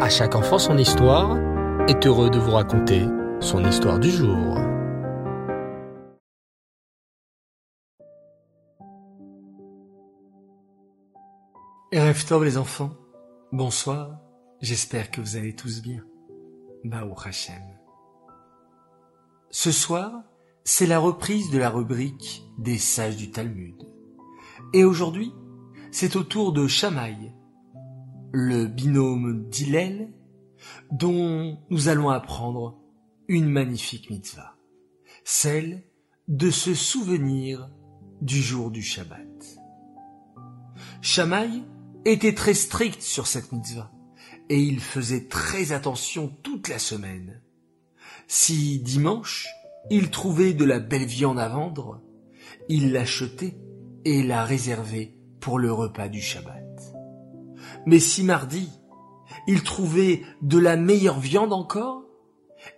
À chaque enfant son histoire est heureux de vous raconter son histoire du jour. Rêve les enfants, bonsoir, j'espère que vous allez tous bien. Baou Hachem. Ce soir, c'est la reprise de la rubrique des sages du Talmud. Et aujourd'hui, c'est au tour de Shamaï, le binôme d'Hillel, dont nous allons apprendre une magnifique mitzvah, celle de se souvenir du jour du Shabbat. Shamaï était très strict sur cette mitzvah, et il faisait très attention toute la semaine. Si dimanche, il trouvait de la belle viande à vendre, il l'achetait et la réservait pour le repas du Shabbat. Mais si mardi, il trouvait de la meilleure viande encore,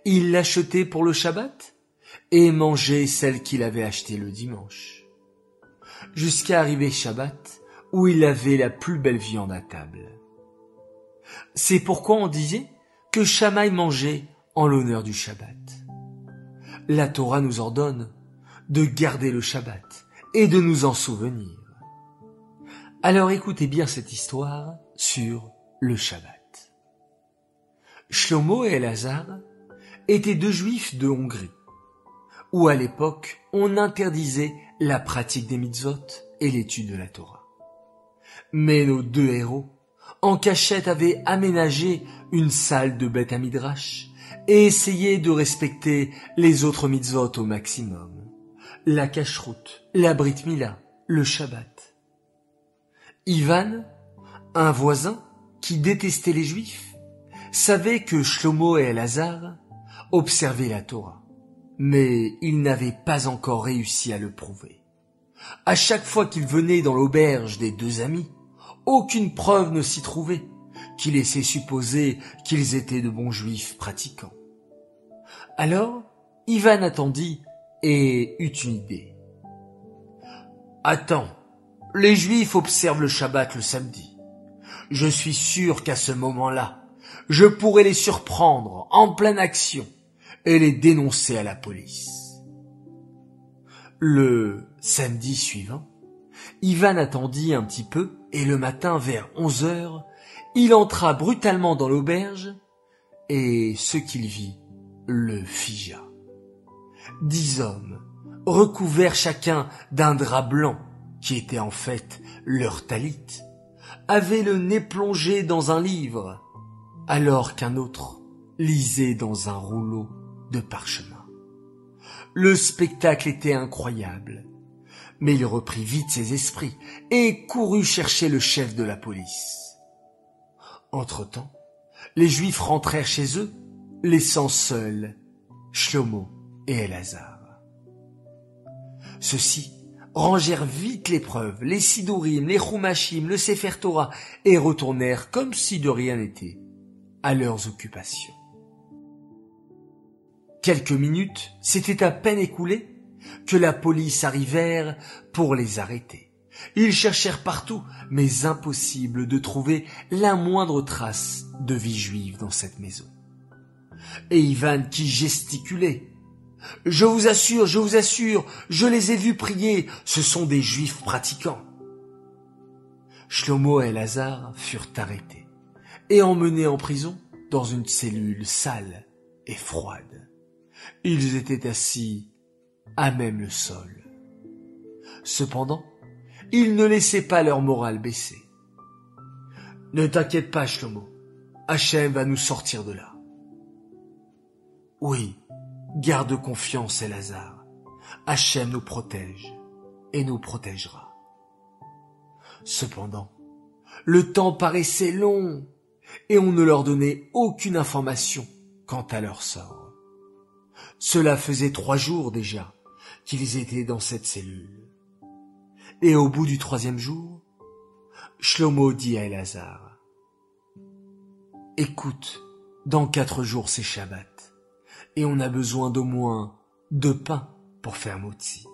il l'achetait pour le Shabbat et mangeait celle qu'il avait achetée le dimanche. Jusqu'à arriver Shabbat, où il avait la plus belle viande à table. C'est pourquoi on disait que Shamaï mangeait en l'honneur du Shabbat. La Torah nous ordonne de garder le Shabbat et de nous en souvenir. Alors écoutez bien cette histoire sur le Shabbat. Shlomo et Elazar étaient deux juifs de Hongrie, où à l'époque on interdisait la pratique des mitzvot et l'étude de la Torah. Mais nos deux héros, en cachette, avaient aménagé une salle de bête à midrash et essayaient de respecter les autres mitzvot au maximum. La cacheroute, la brit mila, le Shabbat. Ivan un voisin, qui détestait les juifs, savait que Shlomo et Elazar observaient la Torah, mais il n'avait pas encore réussi à le prouver. À chaque fois qu'il venait dans l'auberge des deux amis, aucune preuve ne s'y trouvait qui laissait supposer qu'ils étaient de bons juifs pratiquants. Alors, Ivan attendit et eut une idée. Attends, les juifs observent le Shabbat le samedi je suis sûr qu'à ce moment-là, je pourrais les surprendre en pleine action et les dénoncer à la police. Le samedi suivant, Ivan attendit un petit peu et le matin vers onze heures, il entra brutalement dans l'auberge et ce qu'il vit le figea. Dix hommes, recouverts chacun d'un drap blanc, qui était en fait leur talit, avait le nez plongé dans un livre, alors qu'un autre lisait dans un rouleau de parchemin. Le spectacle était incroyable, mais il reprit vite ses esprits et courut chercher le chef de la police. Entre-temps, les Juifs rentrèrent chez eux, laissant seuls Shlomo et Elazar. Ceux-ci rangèrent vite les preuves, les sidourim, les chumashim, le sefer Torah, et retournèrent comme si de rien n'était, à leurs occupations. Quelques minutes s'étaient à peine écoulées que la police arrivèrent pour les arrêter. Ils cherchèrent partout, mais impossible de trouver la moindre trace de vie juive dans cette maison. Et Ivan qui gesticulait, je vous assure, je vous assure, je les ai vus prier, ce sont des juifs pratiquants. Shlomo et Lazare furent arrêtés et emmenés en prison dans une cellule sale et froide. Ils étaient assis à même le sol. Cependant, ils ne laissaient pas leur morale baisser. Ne t'inquiète pas, Shlomo. Hachem va nous sortir de là. Oui, Garde confiance, Elazar. Hachem nous protège et nous protégera. Cependant, le temps paraissait long et on ne leur donnait aucune information quant à leur sort. Cela faisait trois jours déjà qu'ils étaient dans cette cellule. Et au bout du troisième jour, Shlomo dit à Elazar, Écoute, dans quatre jours c'est Shabbat et on a besoin d'au moins deux pains pour faire motzi.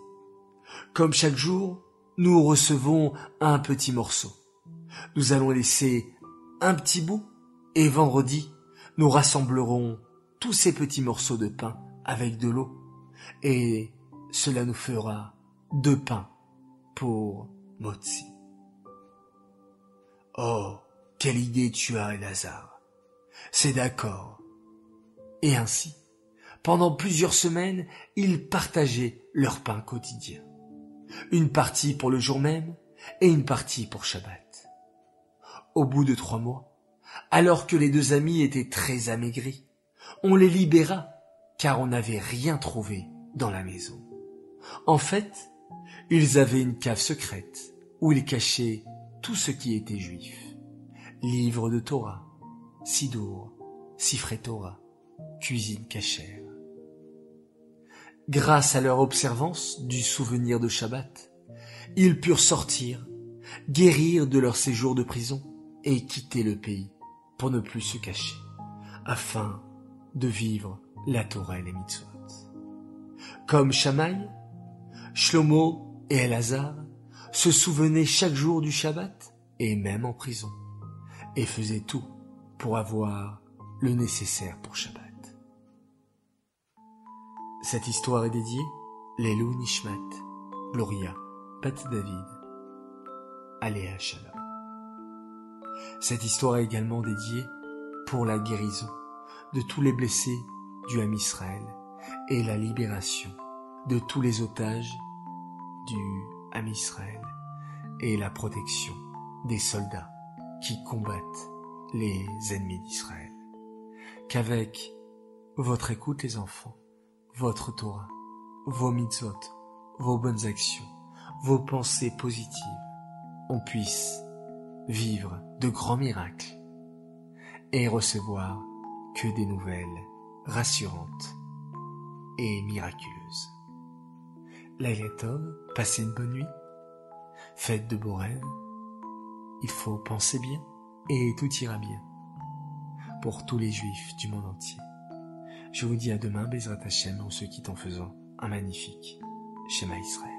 Comme chaque jour, nous recevons un petit morceau. Nous allons laisser un petit bout Et vendredi, nous rassemblerons tous ces petits morceaux de pain avec de l'eau, et cela nous fera deux pains pour Motsi. Oh, quelle idée tu as, Lazare. C'est d'accord. Et ainsi, pendant plusieurs semaines, ils partageaient leur pain quotidien. Une partie pour le jour même et une partie pour Shabbat. Au bout de trois mois, alors que les deux amis étaient très amaigris, on les libéra car on n'avait rien trouvé dans la maison. En fait, ils avaient une cave secrète où ils cachaient tout ce qui était juif. Livres de Torah, Sidour, Sifré Torah, cuisine cachère. Grâce à leur observance du souvenir de Shabbat, ils purent sortir, guérir de leur séjour de prison et quitter le pays pour ne plus se cacher, afin de vivre la Torah et les. Comme Shamaï, Shlomo et Elazar se souvenaient chaque jour du Shabbat et même en prison, et faisaient tout pour avoir le nécessaire pour Shabbat. Cette histoire est dédiée Lelou Nishmat, Gloria, Pat David, Aléa Shalom. Cette histoire est également dédiée pour la guérison de tous les blessés du Ham Israël et la libération de tous les otages du Ham Israël et la protection des soldats qui combattent les ennemis d'Israël. Qu'avec votre écoute les enfants, votre Torah, vos mitzvot, vos bonnes actions, vos pensées positives, on puisse vivre de grands miracles et recevoir que des nouvelles rassurantes et miraculeuses. Lailetov, passez une bonne nuit, faites de beaux rêves, il faut penser bien et tout ira bien pour tous les juifs du monde entier. Je vous dis à demain, Bezrat Hashem, on se quitte en faisant un magnifique schéma Israël.